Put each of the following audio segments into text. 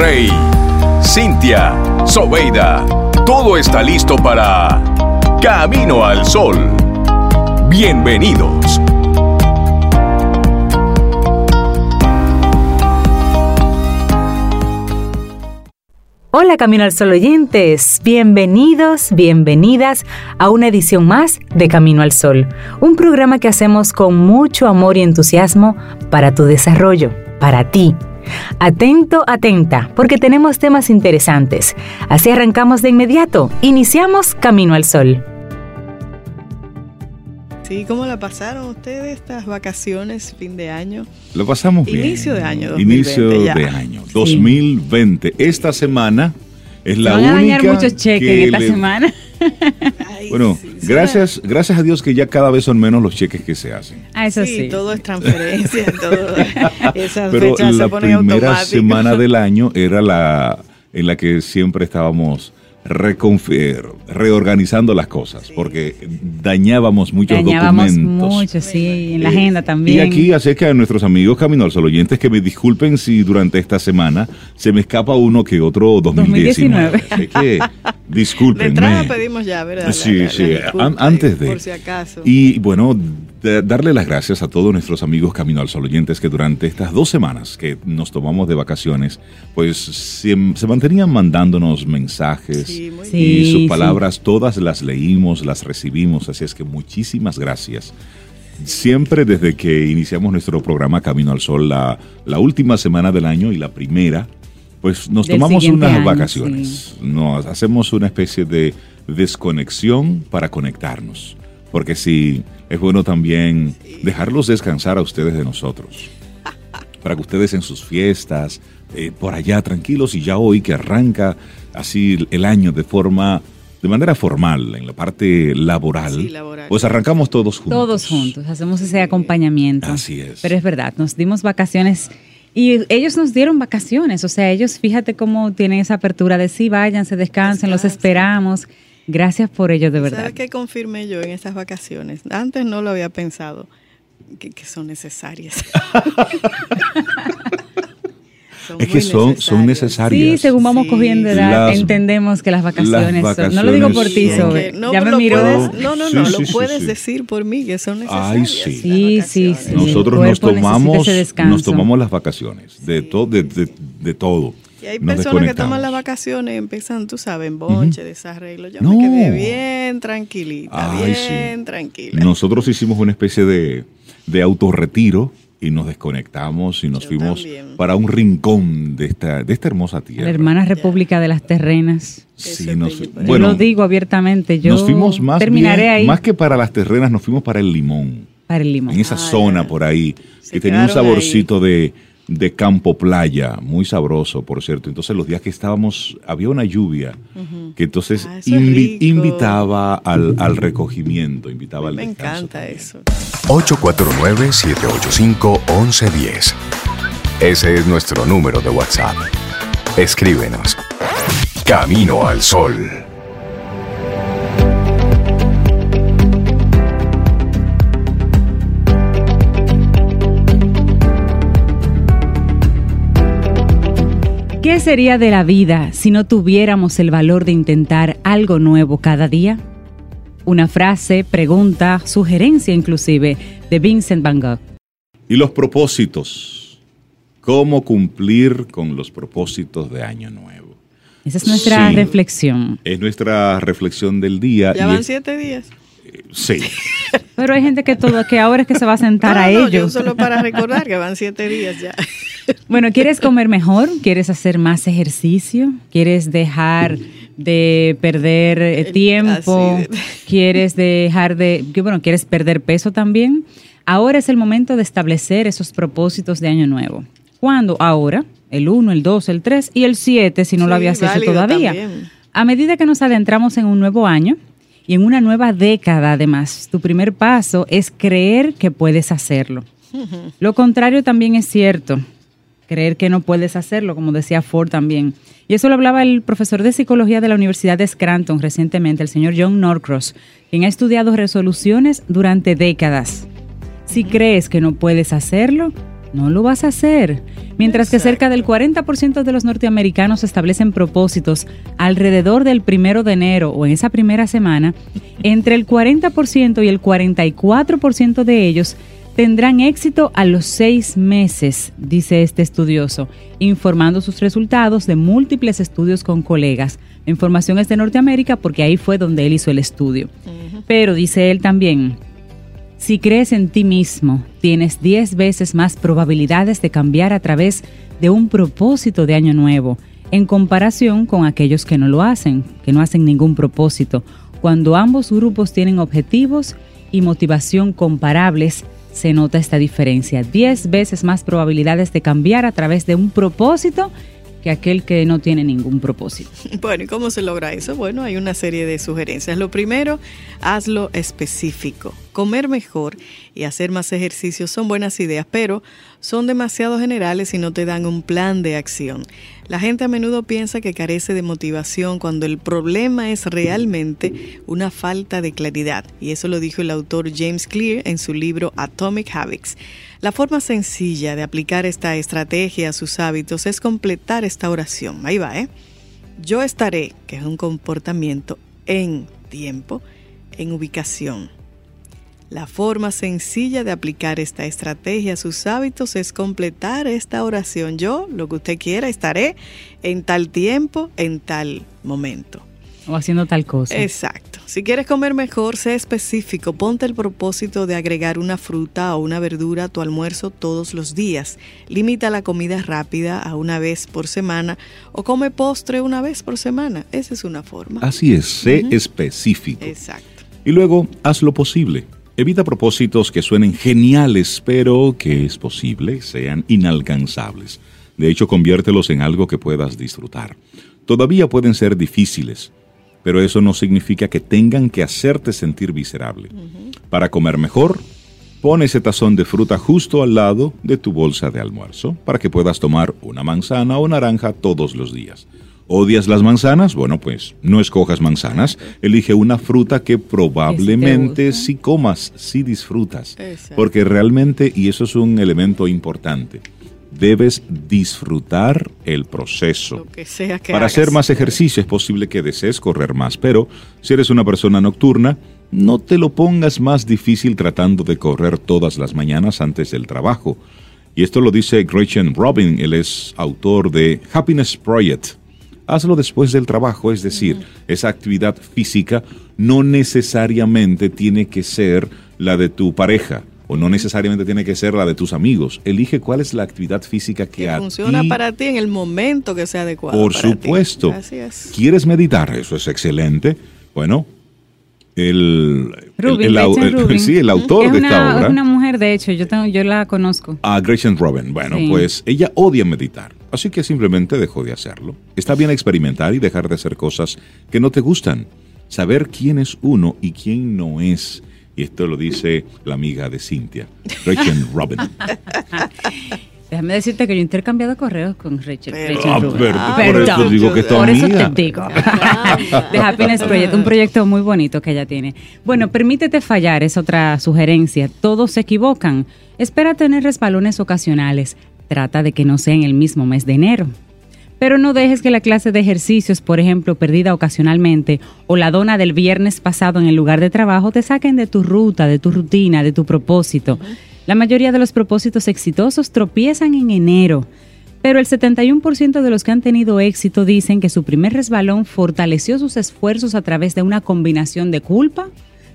Rey, Cintia, Sobeida, todo está listo para Camino al Sol. Bienvenidos. Hola Camino al Sol oyentes, bienvenidos, bienvenidas a una edición más de Camino al Sol, un programa que hacemos con mucho amor y entusiasmo para tu desarrollo, para ti. Atento, atenta, porque tenemos temas interesantes. Así arrancamos de inmediato, iniciamos Camino al Sol. Sí, ¿cómo la pasaron ustedes estas vacaciones, fin de año? Lo pasamos bien. Inicio de año 2020 Inicio ya. de año 2020. Esta semana es la Van a única dañar muchos cheques que en esta le- semana. Ay, Bueno, sí, sí, gracias, gracias a Dios que ya cada vez son menos los cheques que se hacen. Ah, eso sí, sí. todo es transferencia, todo. Esas Pero fechas la se ponen primera automáticas. semana del año era la en la que siempre estábamos reconfi- reorganizando las cosas, porque dañábamos muchos Dañábamos documentos. mucho, sí, en la Eh, agenda también. Y aquí así es que a nuestros amigos Camino al Sol oyentes que me disculpen si durante esta semana se me escapa uno que otro 2019. 2019. Así que De discúlpenme. entrada pedimos ya, ¿verdad? Sí, La- la- sí, la antes de. Por si acaso. Y bueno, de- darle las gracias a todos nuestros amigos Camino al Sol oyentes que durante estas dos semanas que nos tomamos de vacaciones, pues se, se mantenían mandándonos mensajes Sí, muy Sí. y sus sí. palabras todas las leímos, las recibimos, así es que muchísimas gracias. Siempre desde que iniciamos nuestro programa Camino al Sol, la, la última semana del año y la primera, pues nos tomamos unas año, vacaciones. Nos hacemos una especie de desconexión para conectarnos. Porque sí, es bueno también dejarlos descansar a ustedes de nosotros. Para que ustedes en sus fiestas, eh, por allá tranquilos y ya hoy que arranca así el año de forma, de manera formal, en la parte laboral, Sí, laboral. pues arrancamos todos juntos. Todos juntos, hacemos ese acompañamiento. Así es. Pero es verdad, nos dimos vacaciones y ellos nos dieron vacaciones. O sea, ellos, fíjate cómo tienen esa apertura de sí, váyanse, descansen, los Descansen. esperamos. Gracias por ello, de verdad. ¿Sabes qué confirmé yo en estas vacaciones? Antes no lo había pensado, que, que son necesarias. Es que muy son- son necesarias. Sí, según vamos Sí. cogiendo edad, Las- entendemos que las vacaciones, las son- no lo digo por ti, Sobe. No, ya me puedes- de- no, no, Sí, no, sí, lo sí, puedes sí. decir por mí que son Ay, necesarias. sí. las Sí, sí, vacaciones. sí. Nosotros nos tomamos, nos tomamos las vacaciones de, to- de, de- de todo. Y hay Nos personas que toman las vacaciones y empiezan, tú sabes, en bonche, desarreglo. Yo No. me quedé bien tranquilita, Ay, bien sí. tranquila. Nosotros hicimos una especie de, de autorretiro y nos desconectamos y nos Yo fuimos también. para un rincón de esta, de esta hermosa tierra. La hermana República de las Terrenas. Sí, nos- bello, Yo lo digo abiertamente, yo nos fuimos más terminaré bien- ahí más que para las terrenas, nos fuimos para el limón. para el limón. en esa Ah, zona por ahí, Se que tenía un saborcito de, de campo playa, muy sabroso, por cierto. Entonces los días que estábamos, había una lluvia, que entonces Ah, invi- invitaba al, al recogimiento, invitaba al Me descanso encanta también. eso. 849-785-1110. Ese es nuestro número de WhatsApp. Escríbenos. Camino al Sol. ¿Qué sería de la vida si no tuviéramos el valor de intentar algo nuevo cada día? Una frase, pregunta, sugerencia inclusive de Vincent Van Gogh. Y los propósitos. ¿Cómo cumplir con los propósitos de Año Nuevo? Esa es nuestra Sí. reflexión. Es nuestra reflexión del día. Ya y van es- siete días. Sí. Pero hay gente que todo, que ahora es que se va a sentar No, a no, yo ellos. solo para recordar que van siete días ya. Bueno, ¿quieres comer mejor? ¿Quieres hacer más ejercicio? ¿Quieres dejar de perder eh, El- tiempo? ¿Quieres dejar de, bueno, quieres perder peso también? Ahora es el momento de establecer esos propósitos de año nuevo. ¿Cuándo? Ahora, el 1, el 2, el 3 y el 7 si no lo habías hecho todavía. también. A medida que nos adentramos en un nuevo año y en una nueva década además, tu primer paso es creer que puedes hacerlo. Lo contrario también es cierto, creer que no puedes hacerlo, como decía Ford también. Y eso lo hablaba el profesor de psicología de la Universidad de Scranton recientemente, el señor John Norcross, quien ha estudiado resoluciones durante décadas. Si crees que no puedes hacerlo, no lo vas a hacer. Mientras que cerca del 40% de los norteamericanos establecen propósitos alrededor del primero de enero o en esa primera semana, entre el 40% y el 44% de ellos tendrán éxito a los seis meses, dice este estudioso, informando sus resultados de múltiples estudios con colegas. La información es de Norteamérica porque ahí fue donde él hizo el estudio. Pero dice él también, si crees en ti mismo, tienes 10 veces más probabilidades de cambiar a través de un propósito de año nuevo, en comparación con aquellos que no lo hacen, que no hacen ningún propósito. Cuando ambos grupos tienen objetivos y motivación comparables, se nota esta diferencia. 10 veces más probabilidades de cambiar a través de un propósito que aquel que no tiene ningún propósito. Bueno, ¿y cómo se logra eso? Bueno, hay una serie de sugerencias. Lo primero, hazlo específico. Comer mejor y hacer más ejercicios son buenas ideas, pero son demasiado generales y no te dan un plan de acción. La gente a menudo piensa que carece de motivación cuando el problema es realmente una falta de claridad, y eso lo dijo el autor James Clear en su libro Atomic Habits. La forma sencilla de aplicar esta estrategia a sus hábitos es completar esta oración. Ahí va, ¿eh? Yo estaré, que es un comportamiento en tiempo, en ubicación. La forma sencilla de aplicar esta estrategia a sus hábitos es completar esta oración. Yo, lo que usted quiera, estaré en tal tiempo, en tal momento. O haciendo tal cosa. Exacto. Si quieres comer mejor, sé específico. Ponte el propósito de agregar una fruta o una verdura a tu almuerzo todos los días. Limita la comida rápida a una vez por semana o come postre una vez por semana. Esa es una forma. Así es, sé específico. Exacto. Y luego, haz lo posible. Evita propósitos que suenen geniales, pero que es posible sean inalcanzables. De hecho, conviértelos en algo que puedas disfrutar. Todavía pueden ser difíciles, pero eso no significa que tengan que hacerte sentir miserable. Para comer mejor, pon ese tazón de fruta justo al lado de tu bolsa de almuerzo para que puedas tomar una manzana o naranja todos los días. ¿Odias las manzanas? Bueno, pues no escojas manzanas, elige una fruta que probablemente si comas, si disfrutas. Exacto. Porque realmente, y eso es un elemento importante, debes disfrutar el proceso. Lo que sea que Para hagas. hacer más ejercicio es posible que desees correr más, pero si eres una persona nocturna, no te lo pongas más difícil tratando de correr todas las mañanas antes del trabajo. Y esto lo dice Gretchen Robin, él es autor de Happiness Project. Hazlo después del trabajo, es decir, esa actividad física no necesariamente tiene que ser la de tu pareja o no necesariamente tiene que ser la de tus amigos. Elige cuál es la actividad física que, que a funciona ti para ti en el momento que sea adecuado. por para ti. supuesto. Así es. ¿Quieres meditar? Eso es excelente. Bueno, el, Rubin, el- el el- sí, el autor es de una, esta obra, es una mujer, de hecho, yo, tengo, yo la conozco. a Gretchen Robin. Bueno, Sí. pues ella odia meditar, así que simplemente dejó de hacerlo. Está bien experimentar y dejar de hacer cosas que no te gustan. Saber quién es uno y quién no es. Y esto lo dice la amiga de Cintia, Gretchen Robin. Déjame decirte que yo he intercambiado correos con Rachel. Pero- Rachel Ah, pero Ah, por eso digo que es tu Por eso te digo. The Happiness Project, un proyecto muy bonito que ella tiene. Bueno, permítete fallar, es otra sugerencia. Todos se equivocan. Espera tener resbalones ocasionales. Trata de que no sea en el mismo mes de enero. Pero no dejes que la clase de ejercicios, por ejemplo, perdida ocasionalmente, o la dona del viernes pasado en el lugar de trabajo, te saquen de tu ruta, de tu rutina, de tu propósito. La mayoría de los propósitos exitosos tropiezan en enero, pero el 71% de los que han tenido éxito dicen que su primer resbalón fortaleció sus esfuerzos a través de una combinación de culpa,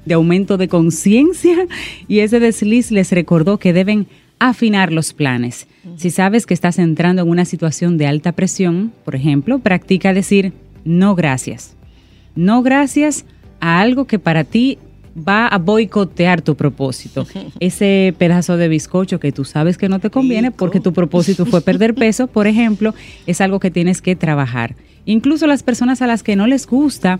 de aumento de conciencia y ese desliz les recordó que deben afinar los planes. Si sabes que estás entrando en una situación de alta presión, por ejemplo, practica decir no gracias. No gracias a algo que para ti va a boicotear tu propósito. Ese pedazo de bizcocho que tú sabes que no te conviene porque tu propósito fue perder peso, por ejemplo, es algo que tienes que trabajar. Incluso las personas a las que no les gusta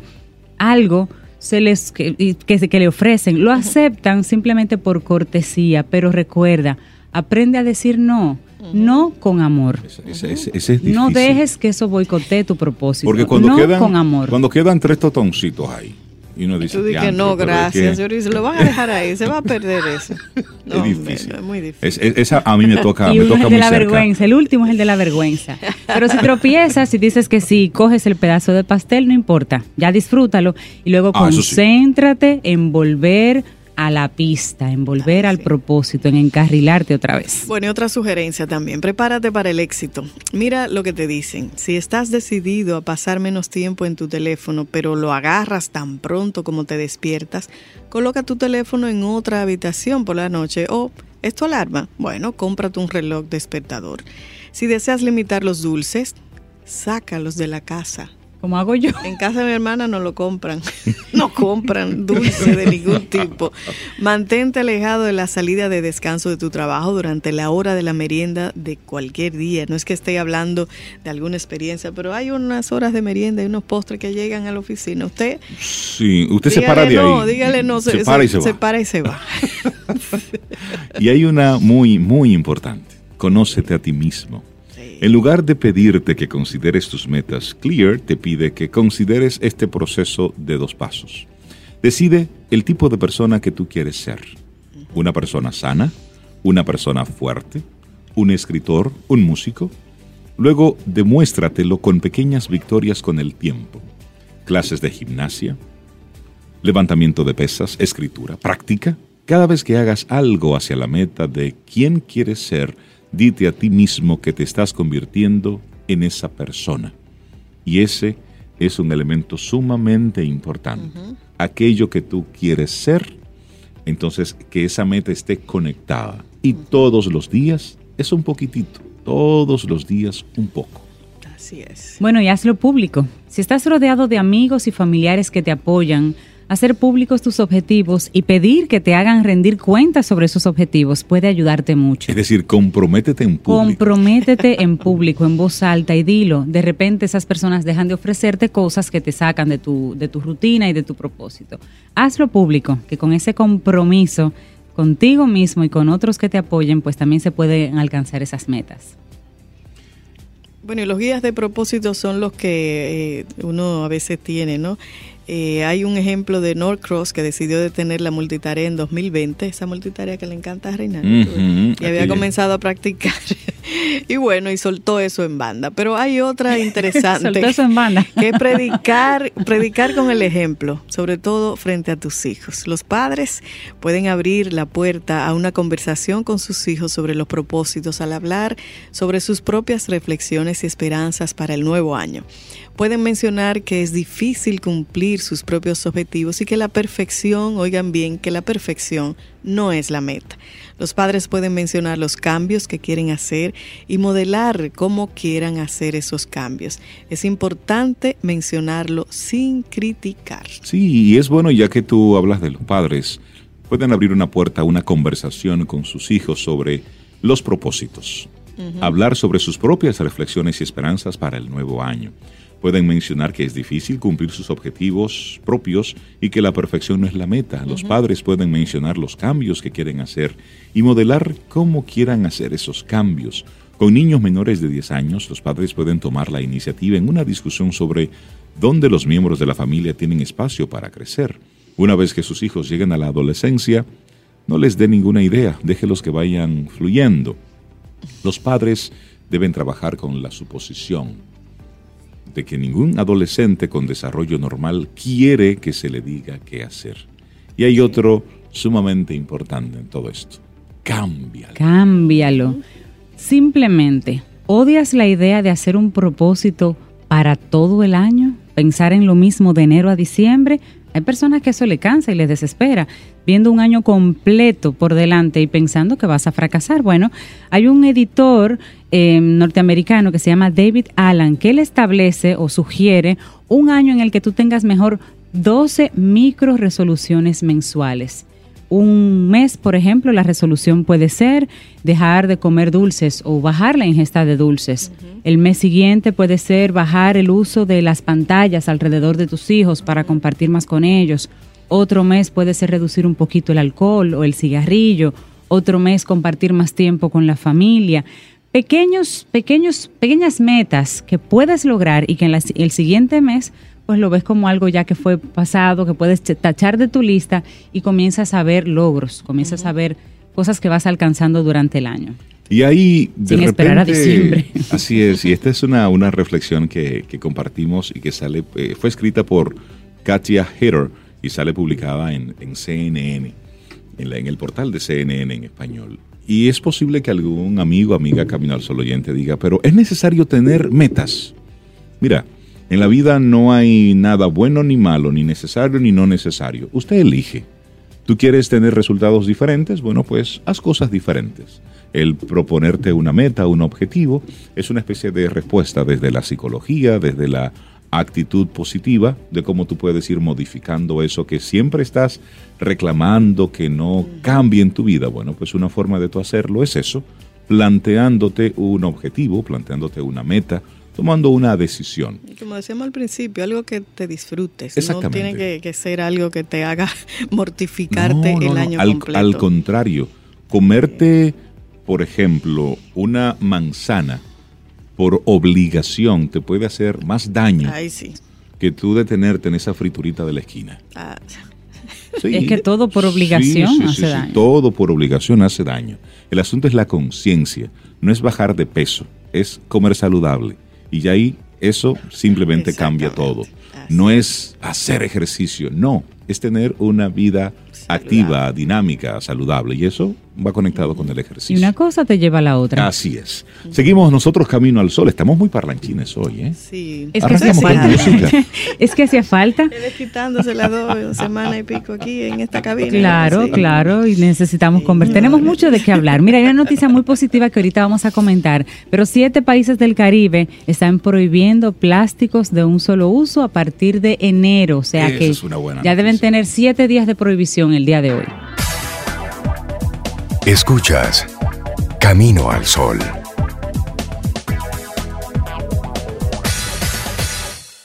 algo se les que, que, le ofrecen, lo aceptan simplemente por cortesía, pero recuerda, aprende a decir no, no con amor. Ese, ese- ese- ese es No dejes que eso boicotee tu propósito. Porque cuando no quedan, con amor. cuando quedan tres totoncitos ahí, Y uno dice, Tú dices que "Diantre, no, gracias. Yo dice, lo van a dejar ahí, se va a perder eso. No, es difícil. es muy difícil. Es- es- esa a mí me toca, y me uno es toca el de muy la cerca. vergüenza, el último es el de la vergüenza. Pero si tropiezas y dices que sí, coges el pedazo de pastel, no importa, ya disfrútalo y luego Ah, sí. concéntrate en volver a la pista, en volver al propósito, en encarrilarte otra vez. Bueno, y otra sugerencia también, prepárate para el éxito. Mira lo que te dicen. Si estás decidido a pasar menos tiempo en tu teléfono, pero lo agarras tan pronto como te despiertas, coloca tu teléfono en otra habitación por la noche o ¿es tu alarma? Bueno, cómprate un reloj despertador. Si deseas limitar los dulces, sácalos de la casa. Como hago yo. En casa de mi hermana no lo compran. No compran dulce de ningún tipo. Mantente alejado de la salida de descanso de tu trabajo durante la hora de la merienda de cualquier día. No es que esté hablando de alguna experiencia, pero hay unas horas de merienda y unos postres que llegan a la oficina. Usted Sí, usted se para de no, ahí. dígale no, se, para y se, va. para y se va. Y hay una muy, muy importante. Conócete a ti mismo. En lugar de pedirte que consideres tus metas, Clear te pide que consideres este proceso de dos pasos. Decide el tipo de persona que tú quieres ser. Una persona sana, una persona fuerte, un escritor, un músico. Luego demuéstratelo con pequeñas victorias con el tiempo. Clases de gimnasia, levantamiento de pesas, escritura, práctica. Cada vez que hagas algo hacia la meta de quién quieres ser, dite a ti mismo que te estás convirtiendo en esa persona. Y ese es un elemento sumamente importante. Aquello que tú quieres ser, entonces que esa meta esté conectada. Y todos los días es un poquitito, todos los días un poco. Así es. Bueno, y hazlo público. Si estás rodeado de amigos y familiares que te apoyan, hacer públicos tus objetivos y pedir que te hagan rendir cuentas sobre esos objetivos puede ayudarte mucho. Es decir, comprométete en público. Comprométete en público, en voz alta y dilo. De repente esas personas dejan de ofrecerte cosas que te sacan de tu, de tu rutina y de tu propósito. Hazlo público, que con ese compromiso contigo mismo y con otros que te apoyen, pues también se pueden alcanzar esas metas. Bueno, y los guías de propósito son los que eh, uno a veces tiene, ¿no? Eh, hay un ejemplo de Norcross que decidió detener la multitarea en 2020, esa multitarea que le encanta a Reinaldo, y había aquí. comenzado a practicar. y bueno, y soltó eso en banda. Pero hay otra interesante. Soltó eso en banda. que es predicar, predicar con el ejemplo, sobre todo frente a tus hijos. Los padres pueden abrir la puerta a una conversación con sus hijos sobre los propósitos al hablar sobre sus propias reflexiones y esperanzas para el nuevo año. Pueden mencionar que es difícil cumplir sus propios objetivos y que la perfección, oigan bien, que la perfección no es la meta. Los padres pueden mencionar los cambios que quieren hacer y modelar cómo quieran hacer esos cambios. Es importante mencionarlo sin criticar. Sí, y es bueno ya que tú hablas de los padres, pueden abrir una puerta a una conversación con sus hijos sobre los propósitos. Hablar sobre sus propias reflexiones y esperanzas para el nuevo año. Pueden mencionar que es difícil cumplir sus objetivos propios y que la perfección no es la meta. Los padres pueden mencionar los cambios que quieren hacer y modelar cómo quieran hacer esos cambios. Con niños menores de 10 años, los padres pueden tomar la iniciativa en una discusión sobre dónde los miembros de la familia tienen espacio para crecer. Una vez que sus hijos lleguen a la adolescencia, no les dé ninguna idea, déjelos que vayan fluyendo. Los padres deben trabajar con la suposición de que ningún adolescente con desarrollo normal quiere que se le diga qué hacer. Y hay otro sumamente importante en todo esto. Cámbialo. Cámbialo. Simplemente, ¿odias la idea de hacer un propósito para todo el año? ¿Pensar en lo mismo de enero a diciembre? Hay personas que eso le cansa y les desespera, viendo un año completo por delante y pensando que vas a fracasar. Bueno, hay un editor eh, norteamericano que se llama David Allen, que él establece o sugiere un año en el que tú tengas mejor 12 micro resoluciones mensuales. Un mes, por ejemplo, la resolución puede ser dejar de comer dulces o bajar la ingesta de dulces. El mes siguiente puede ser bajar el uso de las pantallas alrededor de tus hijos para compartir más con ellos. Otro mes puede ser reducir un poquito el alcohol o el cigarrillo. Otro mes compartir más tiempo con la familia. Pequeños, pequeños, pequeñas metas que puedes lograr y que en la- el siguiente mes pues lo ves como algo ya que fue pasado, que puedes tachar de tu lista y comienzas a ver logros, comienzas a ver cosas que vas alcanzando durante el año. Y ahí, de Sin esperar a diciembre. Así es, y esta es una, una reflexión que, que compartimos y que sale, eh, fue escrita por Katia Hitter y sale publicada en, en CNN, en, la- en el portal de CNN en español. Y es posible que algún amigo, amiga, Camino al Sol oyente diga, pero es necesario tener metas. Mira, en la vida no hay nada bueno ni malo, ni necesario ni no necesario. Usted elige. ¿Tú quieres tener resultados diferentes? Bueno, pues haz cosas diferentes. El proponerte una meta, un objetivo, es una especie de respuesta desde la psicología, desde la actitud positiva, de cómo tú puedes ir modificando eso que siempre estás reclamando que no cambie en tu vida. Bueno, pues una forma de tú hacerlo es eso, planteándote un objetivo, planteándote una meta, tomando una decisión. Y como decíamos al principio, algo que te disfrutes. No Exactamente. tiene que, que ser algo que te haga mortificarte No, no, el no. año al, completo. al contrario, comerte, por ejemplo, una manzana por obligación te puede hacer más daño Ay, sí. que tú detenerte en esa friturita de la esquina. Ah, Sí. Es que todo por obligación Sí, sí, hace sí, sí, daño. Todo por obligación hace daño. El asunto es la conciencia, no es bajar de peso, es comer saludable. Y ahí eso simplemente cambia todo. No es hacer ejercicio, no, es tener una vida activa, dinámica, saludable. Y eso va conectado con el Y ejercicio. una cosa te lleva a la otra. Así es. Seguimos nosotros camino al sol. Estamos muy parlanchines hoy, ¿eh? sí. Es que, hacía es que hacía falta. Él quitándose las dos semanas y pico aquí en esta cabina. Claro, Sí. claro, y necesitamos conversar. Tenemos mucho de qué hablar. Mira, hay una noticia muy positiva que ahorita vamos a comentar, pero siete países del Caribe están prohibiendo plásticos de un solo uso a partir de enero, o sea Esa que es una buena ya deben tener siete días de prohibición el día de hoy. Escuchas Camino al Sol.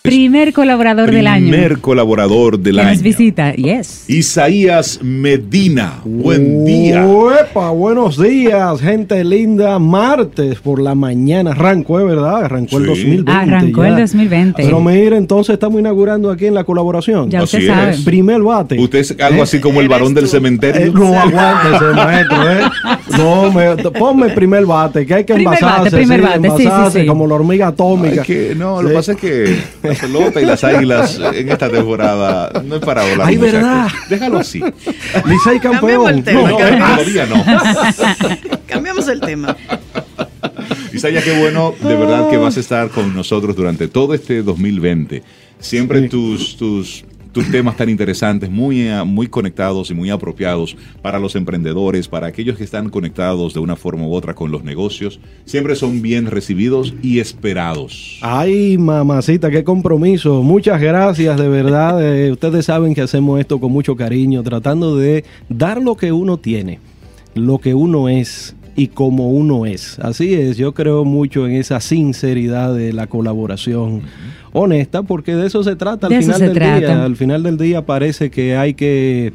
Primer colaborador del año. Primer colaborador del que año. nos visita, yes. Isaías Medina. Buen día. Uepa, buenos días, gente linda. Martes por la mañana. Arrancó, ¿eh? ¿verdad? Arrancó el Sí. 2020. Arrancó el ya. 2020. Pero mira, entonces estamos inaugurando aquí en la colaboración. Ya usted Así sabe. es. Primer bate. Usted es algo así como el varón del Eh, cementerio. no aguántese, maestro, ¿eh? No, me, ponme el primer bate, que hay que Primer envasarse, bate, primer sí, bate, sí, sí, envasarse sí. como la hormiga atómica. Ay, que- no, lo que pasa es que la pelota y las águilas en esta temporada no es para volar. Ay, muchachos. ¿verdad? Déjalo así. Licey campeón. El tema, No, todavía no. Cambiamos el tema. Isaya, qué bueno, de verdad que vas a estar con nosotros durante todo este 2020. Siempre tus, tus, tus temas tan interesantes, muy, eh, muy conectados y muy apropiados para los emprendedores, para aquellos que están conectados de una forma u otra con los negocios, siempre son bien recibidos y esperados. Ay, mamacita, qué compromiso. Muchas gracias, de verdad. Eh, ustedes saben que hacemos esto con mucho cariño, tratando de dar lo que uno tiene, lo que uno es y como uno es. Así es, yo creo mucho en esa sinceridad de la colaboración honesta, porque de eso se trata al De final del trata. día. Al final del día parece que hay que,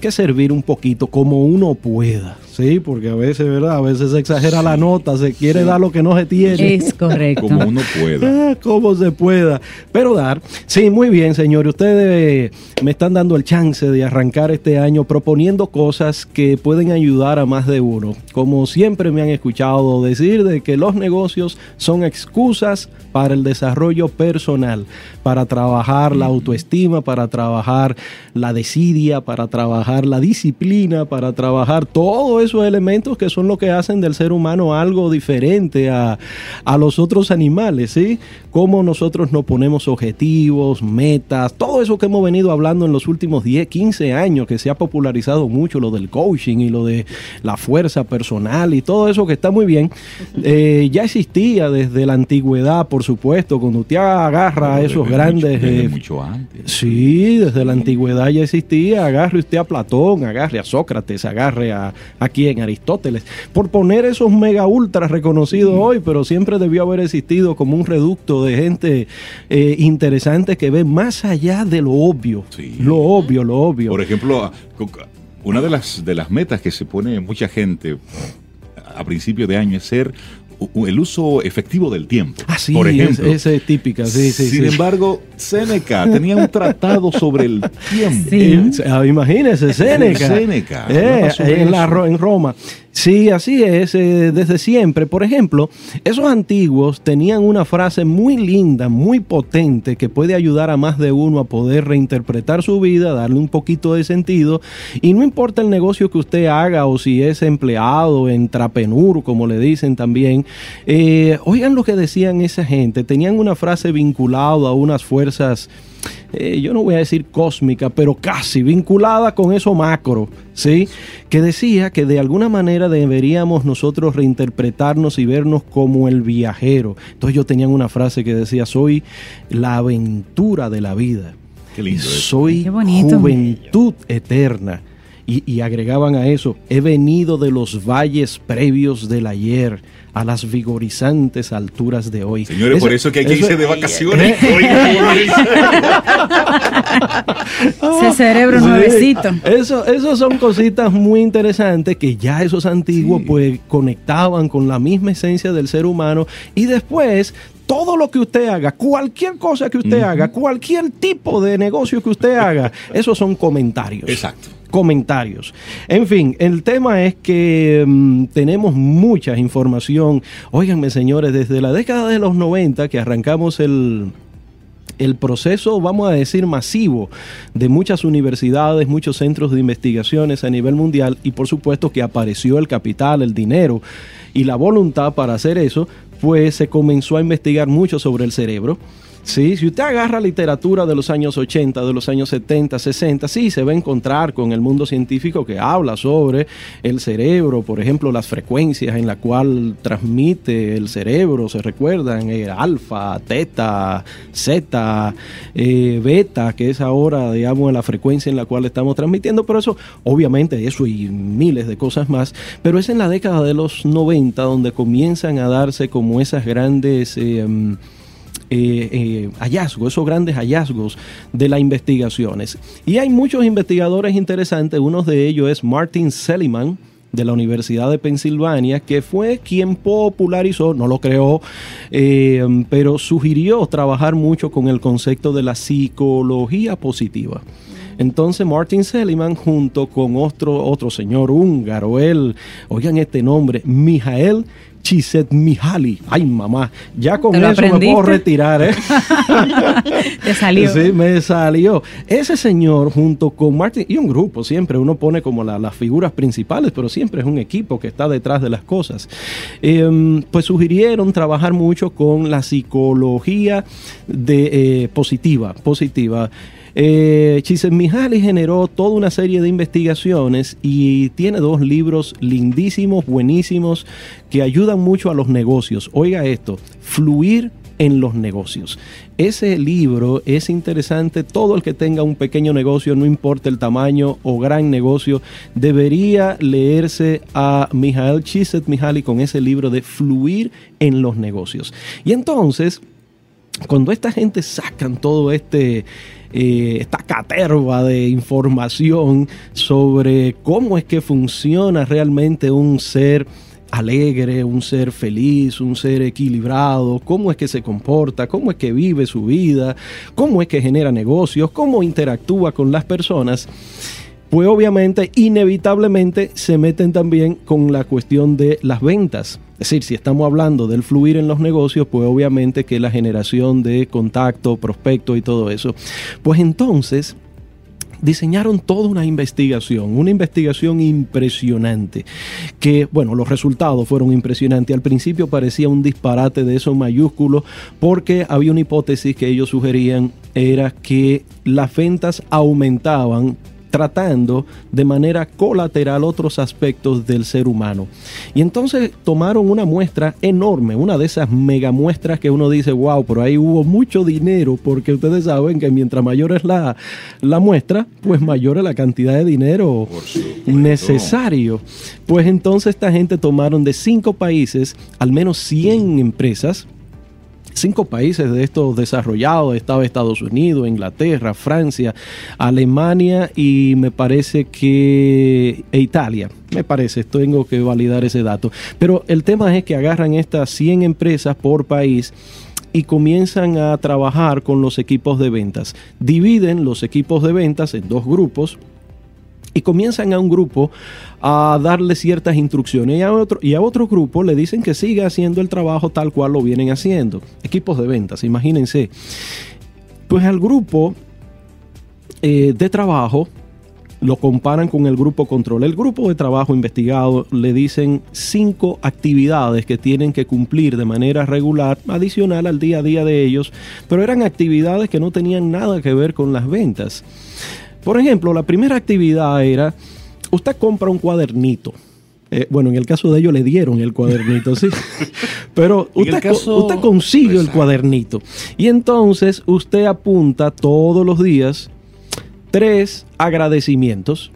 que servir un poquito como uno pueda. Sí, porque a veces, ¿verdad? A veces se exagera la nota, se quiere dar lo que no se tiene. Es correcto. Como uno pueda. Como se pueda. Pero dar. Sí, muy bien, señores. Ustedes me están dando el chance de arrancar este año proponiendo cosas que pueden ayudar a más de uno. Como siempre me han escuchado decir de que los negocios son excusas para el desarrollo personal, para trabajar la autoestima, para trabajar la desidia, para trabajar la disciplina, para trabajar todos esos elementos que son lo que hacen del ser humano algo diferente a, a los otros animales, ¿sí? Cómo nosotros nos ponemos objetivos, metas, todo eso que hemos venido hablando en los últimos 10, 15 años, que se ha popularizado mucho lo del coaching y lo de la fuerza personal y todo eso que está muy bien, eh, ya existía desde la antigüedad, por supuesto, cuando usted agarra a esos Desde grandes... mucho- desde eh, mucho antes. Sí, desde la antigüedad ya existía. Agarre usted a Platón, agarre a Sócrates, agarre a, a quién, Aristóteles. Por poner esos mega ultras reconocidos hoy, pero siempre debió haber existido como un reducto de gente eh, interesante que ve más allá de lo obvio. Sí. Lo obvio, lo obvio. Por ejemplo, una de las, de las metas que se pone mucha gente a principio de año es ser el uso efectivo del tiempo. Ah, sí, por ejemplo. esa es típica, sí, sí. Sin sí. embargo, Seneca tenía un tratado sobre el tiempo. Sí. Eh, ah, imagínese, Séneca. Séneca, Eh, la en Roma. Sí, así es, eh, desde siempre. Por ejemplo, esos antiguos tenían una frase muy linda, muy potente, que puede ayudar a más de uno a poder reinterpretar su vida, darle un poquito de sentido. Y no importa el negocio que usted haga o si es empleado, entrapenur, como le dicen también. eh, oigan lo que decían esa gente. Tenían una frase vinculada a unas fuerzas eh, yo no voy a decir cósmica, pero casi vinculada con eso macro, ¿sí? Que decía que de alguna manera deberíamos nosotros reinterpretarnos y vernos como el viajero. Entonces yo tenía una frase que decía, soy la aventura de la vida. Qué lindo. Soy Qué bonito. juventud eterna. Y, y agregaban a eso, he venido de los valles previos del ayer a las vigorizantes alturas de hoy. Señores, por eso que hay que irse de vacaciones. Ese cerebro Sí. nuevecito. Eso, eso son cositas muy interesantes que ya esos antiguos Sí. pues conectaban con la misma esencia del ser humano y después todo lo que usted haga, cualquier cosa que usted haga, cualquier tipo de negocio que usted haga, esos son comentarios. Exacto. Comentarios. En fin, el tema es que mm, tenemos mucha información. Óiganme, señores, desde la década de los 90 que arrancamos el, el proceso, vamos a decir, masivo de muchas universidades, muchos centros de investigaciones a nivel mundial y por supuesto que apareció el capital, el dinero y la voluntad para hacer eso, pues se comenzó a investigar mucho sobre el cerebro. Sí, si usted agarra literatura de los años 80, de los años 70, 60, sí, se va a encontrar con el mundo científico que habla sobre el cerebro, por ejemplo, las frecuencias en la cual transmite el cerebro, se recuerdan, eh, alfa, teta, zeta, eh, beta, que es ahora, digamos, la frecuencia en la cual estamos transmitiendo, pero eso, obviamente, eso y miles de cosas más, pero es en la década de los 90 donde comienzan a darse como esas grandes... eh, eh, eh, hallazgos, esos grandes hallazgos de las investigaciones. Y hay muchos investigadores interesantes, uno de ellos es Martin Seligman de la Universidad de Pensilvania, que fue quien popularizó, no lo creó, eh, pero sugirió trabajar mucho con el concepto de la psicología positiva. Entonces Martin Seligman junto con otro, otro señor húngaro, él, oigan este nombre, Mijael Csikszentmihalyi. Ay, mamá, ya con ¿Te lo eso me puedo retirar, ¿eh? Te salió. Sí, me salió. Ese señor junto con Martin y un grupo, siempre uno pone como la- las figuras principales, pero siempre es un equipo que está detrás de las cosas. Em, pues sugirieron trabajar mucho con la psicología de, eh, positiva, positiva. Eh, Csikszentmihalyi generó toda una serie de investigaciones y tiene dos libros lindísimos, buenísimos, que ayudan mucho a los negocios. Oiga esto, fluir en los negocios. Ese libro es interesante, todo el que tenga un pequeño negocio, no importa el tamaño o gran negocio, debería leerse a Mijael Csikszentmihalyi con ese libro de Fluir en los negocios. Y entonces, cuando esta gente sacan todo este eh, esta caterva de información sobre cómo es que funciona realmente un ser alegre, un ser feliz, un ser equilibrado, cómo es que se comporta, cómo es que vive su vida, cómo es que genera negocios, cómo interactúa con las personas, pues obviamente, inevitablemente se meten también con la cuestión de las ventas. Es decir, si estamos hablando del fluir en los negocios, pues obviamente que la generación de contacto, prospecto y todo eso. Pues entonces diseñaron toda una investigación, una investigación impresionante, que bueno, los resultados fueron impresionantes. Al principio parecía un disparate de esos mayúsculos porque había una hipótesis que ellos sugerían, era que las ventas aumentaban tratando de manera colateral otros aspectos del ser humano. Y entonces tomaron una muestra enorme, una de esas mega muestras que uno dice, wow, pero ahí hubo mucho dinero, porque ustedes saben que mientras mayor es la, la muestra, pues mayor es la cantidad de dinero necesario. Pues entonces esta gente tomaron de cinco países al menos 100 empresas cinco países de estos desarrollados, estaba Estados Unidos, Inglaterra, Francia, Alemania y me parece que e Italia. Me parece, tengo que validar ese dato. Pero el tema es que agarran estas 100 empresas por país y comienzan a trabajar con los equipos de ventas. Dividen los equipos de ventas en dos grupos y comienzan a un grupo a darle ciertas instrucciones y a otro, y a otro grupo le dicen que siga haciendo el trabajo tal cual lo vienen haciendo. Equipos de ventas, imagínense. Pues al grupo eh, de trabajo lo comparan con el grupo control. El grupo de trabajo investigado le dicen cinco actividades que tienen que cumplir de manera regular, adicional al día a día de ellos, pero eran actividades que no tenían nada que ver con las ventas. Por ejemplo, la primera actividad era, usted compra un cuadernito. Eh, bueno, en el caso de ellos le dieron el cuadernito, sí. Pero usted, usted consigue el cuadernito. Y entonces usted apunta todos los días tres agradecimientos.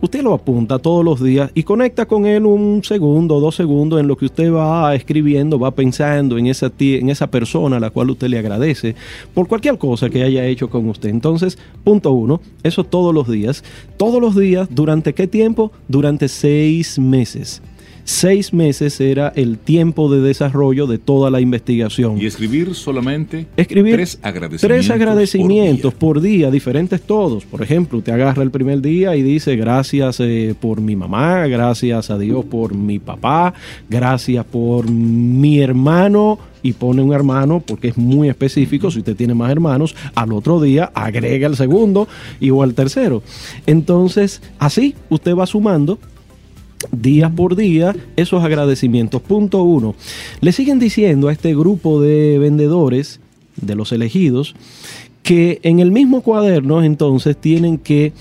Usted lo apunta todos los días y conecta con él un segundo, dos segundos en lo que usted va escribiendo, va pensando en esa, en esa persona a la cual usted le agradece por cualquier cosa que haya hecho con usted. Entonces, punto uno, eso todos los días. Todos los días, ¿durante qué tiempo? Durante seis meses. Seis meses era el tiempo de desarrollo de toda la investigación. Y escribir solamente escribir tres agradecimientos. Tres agradecimientos por día. diferentes todos. Por ejemplo, te agarra el primer día y dice gracias eh, por mi mamá, gracias a Dios por mi papá, gracias por mi hermano y pone un hermano porque es muy específico. Si usted tiene más hermanos, al otro día agrega el segundo y o el tercero. Entonces, así usted va sumando día por día esos agradecimientos. Punto uno. Le siguen diciendo a este grupo de vendedores, de los elegidos, que en el mismo cuaderno entonces tienen que,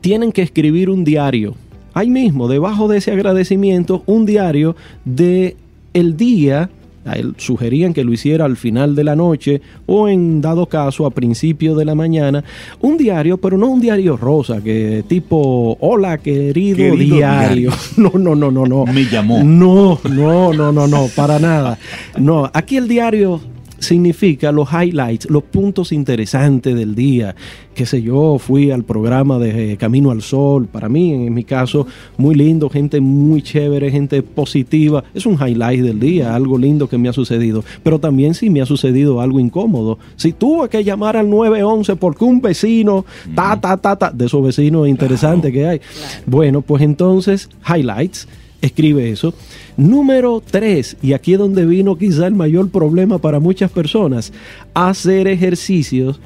tienen que escribir un diario. Ahí mismo, debajo de ese agradecimiento, un diario de el día a él sugerían que lo hiciera al final de la noche o en dado caso a principio de la mañana. Un diario, pero no un diario rosa, que tipo, hola querido, diario. No, no, no, no, no. Me llamó. No, no, no, no, no, para nada. No, aquí el diario significa los highlights, los puntos interesantes del día. Qué sé yo, fui al programa de eh, Camino al Sol, para mí, en mi caso, muy lindo, gente muy chévere, gente positiva. Es un highlight del día, algo lindo que me ha sucedido. Pero también sí me ha sucedido algo incómodo. Si tuve que llamar al 911 porque un vecino, ta, ta, ta, ta, de esos vecinos interesantes que hay. Bueno, pues entonces, highlights escribe eso. Número tres, y aquí es donde vino quizá el mayor problema para muchas personas, hacer ejercicios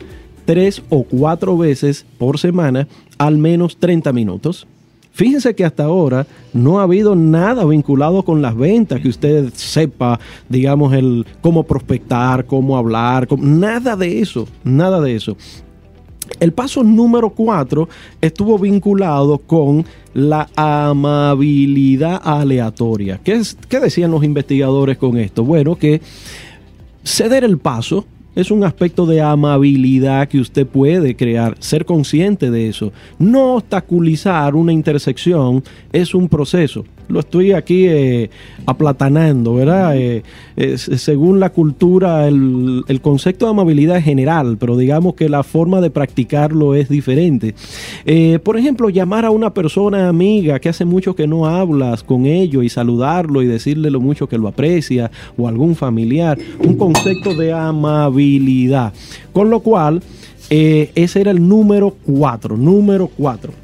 tres o cuatro veces por semana, al menos 30 minutos. Fíjense que hasta ahora no ha habido nada vinculado con las ventas, que usted sepa, digamos, el cómo prospectar, cómo hablar, nada de eso, nada de eso. El paso número cuatro estuvo vinculado con la amabilidad aleatoria. ¿Qué, ¿Qué, decían los investigadores con esto? Bueno, que ceder el paso es un aspecto de amabilidad que usted puede crear, ser consciente de eso. No obstaculizar una intersección es un proceso lo estoy aquí eh, aplatanando, ¿verdad? Eh, según la cultura, el, concepto de amabilidad es general, pero digamos que la forma de practicarlo es diferente. Eh, por ejemplo, llamar a una persona amiga que hace mucho que no hablas con ello y saludarlo y decirle lo mucho que lo aprecia, o algún familiar, un concepto de amabilidad. Con lo cual, ese era el número cuatro, número cuatro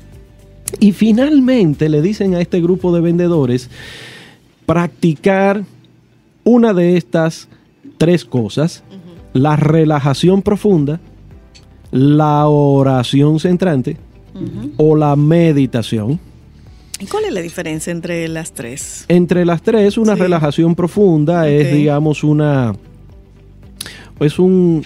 y finalmente le dicen a este grupo de vendedores practicar una de estas tres cosas, la relajación profunda, la oración centrante o la meditación. ¿Y cuál es la diferencia entre las tres? Entre las tres, una relajación profunda es, digamos, una... Es un,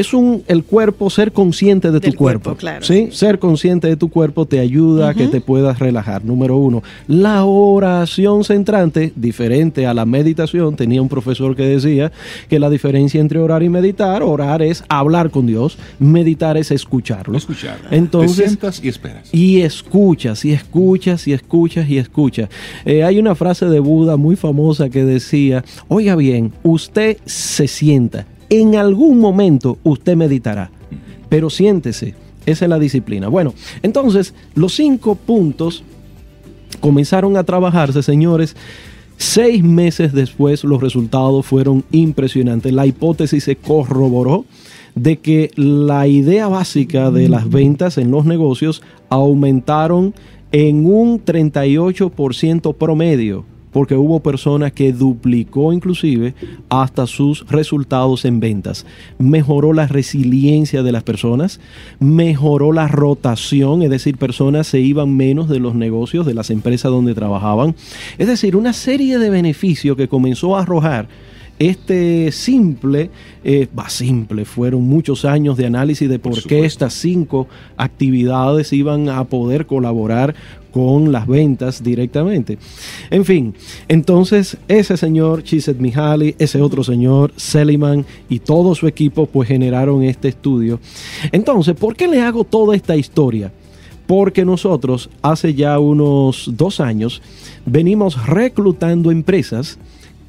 es un el cuerpo ser consciente de tu cuerpo, claro, ¿sí? ser consciente de tu cuerpo te ayuda a que te puedas relajar. Número uno la oración centrante diferente a la meditación tenía un profesor que decía que la diferencia entre orar y meditar orar es hablar con Dios meditar es escucharlo. Escuchar. Entonces te sientas y esperas. y escuchas y escuchas y escuchas y escuchas. Eh, hay una frase de Buda muy famosa que decía oiga bien usted se sienta en algún momento usted meditará, pero siéntese, esa es la disciplina. Bueno, entonces los cinco puntos comenzaron a trabajarse, señores. Seis meses después los resultados fueron impresionantes. La hipótesis se corroboró de que la idea básica de las ventas en los negocios aumentaron en un 38% promedio porque hubo personas que duplicó inclusive hasta sus resultados en ventas. Mejoró la resiliencia de las personas, mejoró la rotación, es decir, personas se iban menos de los negocios, de las empresas donde trabajaban. Es decir, una serie de beneficios que comenzó a arrojar este simple, eh, simple, fueron muchos años de análisis de por, qué estas cinco actividades iban a poder colaborar con las ventas directamente. En fin, entonces ese señor Chiset Mihaly, ese otro señor Seliman y todo su equipo pues generaron este estudio. Entonces, ¿por qué le hago toda esta historia? Porque nosotros hace ya unos dos años venimos reclutando empresas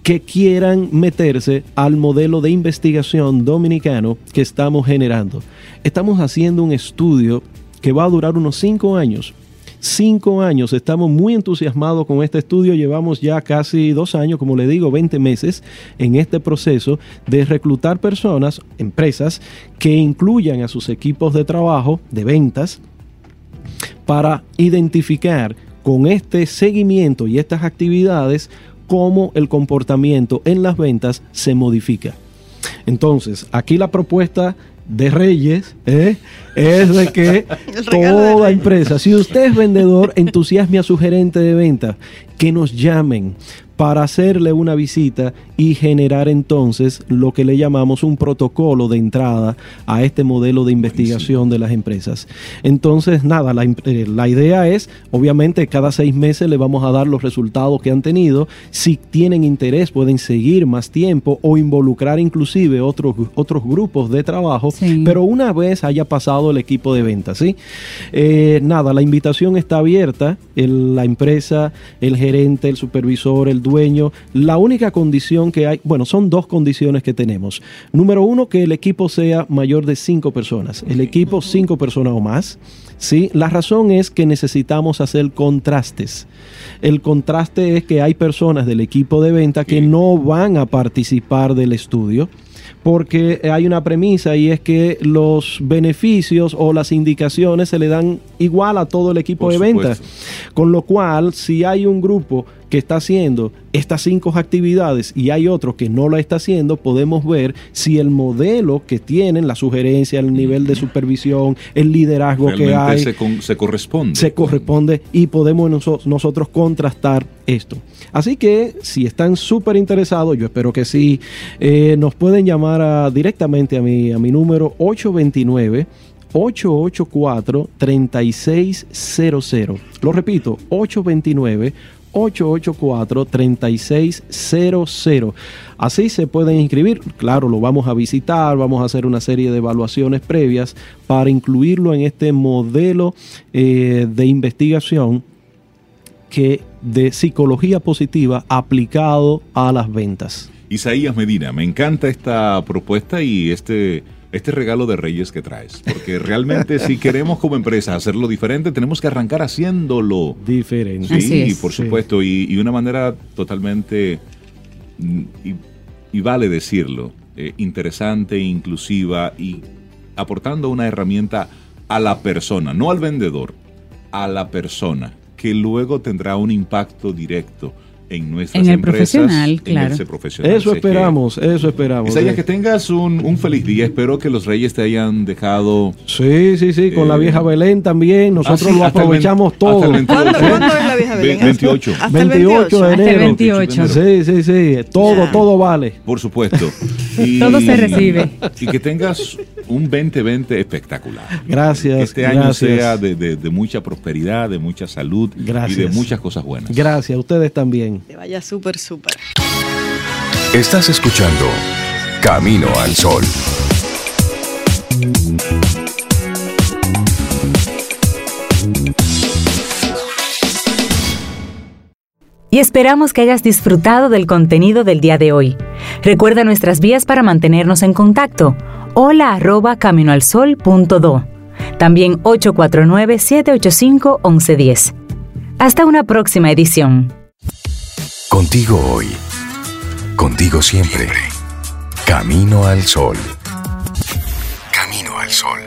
que quieran meterse al modelo de investigación dominicano que estamos generando. Estamos haciendo un estudio que va a durar unos cinco años. Cinco años, estamos muy entusiasmados con este estudio, llevamos ya casi dos años, como le digo, 20 meses en este proceso de reclutar personas, empresas, que incluyan a sus equipos de trabajo, de ventas, para identificar con este seguimiento y estas actividades cómo el comportamiento en las ventas se modifica. Entonces, aquí la propuesta de Reyes ¿eh? es de que toda empresa, si usted es vendedor, entusiasme a su gerente de venta, que nos llamen para hacerle una visita y generar entonces lo que le llamamos un protocolo de entrada a este modelo de investigación de las empresas. Entonces, nada, la, eh, la, idea es, obviamente, cada seis meses le vamos a dar los resultados que han tenido. Si tienen interés, pueden seguir más tiempo o involucrar inclusive otros, otros grupos de trabajo, pero una vez haya pasado el equipo de ventas, ¿sí? Eh, nada, la invitación está abierta, la empresa, el gerente, el supervisor, el dueño. La única condición que hay, bueno, son dos condiciones que tenemos. Número uno, que el equipo sea mayor de cinco personas. El equipo, cinco personas o más. ¿sí? La razón es que necesitamos hacer contrastes. El contraste es que hay personas del equipo de venta que no van a participar del estudio porque hay una premisa y es que los beneficios o las indicaciones se le dan igual a todo el equipo de ventas. Con lo cual, si hay un grupo que está haciendo estas cinco actividades y hay otro que no lo está haciendo, podemos ver si el modelo que tienen, la sugerencia, el nivel de supervisión, el liderazgo que hay, se, se, corresponde. Se corresponde y podemos nosotros contrastar esto. Así que si están súper interesados, yo espero que sí, eh, nos pueden llamar directamente a mi, a mi número 829. 884-3600. Lo repito, 829 884-3600. Así se pueden inscribir. Claro, lo vamos a visitar, vamos a hacer una serie de evaluaciones previas para incluirlo en este modelo eh, de investigación que de psicología positiva aplicado a las ventas. Isaías Medina, me encanta esta propuesta y este este regalo de Reyes que traes. Porque realmente si queremos como empresa hacerlo diferente, tenemos que arrancar haciéndolo diferente. Sí, por supuesto. Y, una manera totalmente, mm, y, vale decirlo, eh, interesante, inclusiva y aportando una herramienta a la persona, no al vendedor, a la persona, que luego tendrá un impacto directo en nuestras en el empresas, profesional, claro. profesional. Eso esperamos, eso esperamos. Isaías, que tengas un, feliz día. Espero que los reyes te hayan dejado. Sí, sí, sí, con la eh, vieja Belén también. Nosotros ah, lo aprovechamos todo. ¿Cuándo, es la vieja Belén? 28. Hasta 28 de enero. 28. Sí, sí, sí. Todo, todo vale. Por supuesto. todo se recibe. Y que tengas un 2020 espectacular. Gracias. Que este año sea de, de, mucha prosperidad, de mucha salud y de muchas cosas buenas. Gracias, ustedes también. Te vaya súper, súper. Estás escuchando Camino al Sol. Y esperamos que hayas disfrutado del contenido del día de hoy. Recuerda nuestras vías para mantenernos en contacto. Hola arroba caminoalsol.do. También 849-785-1110. Hasta una próxima edición. Contigo hoy. Contigo siempre. Camino al sol. Camino al sol.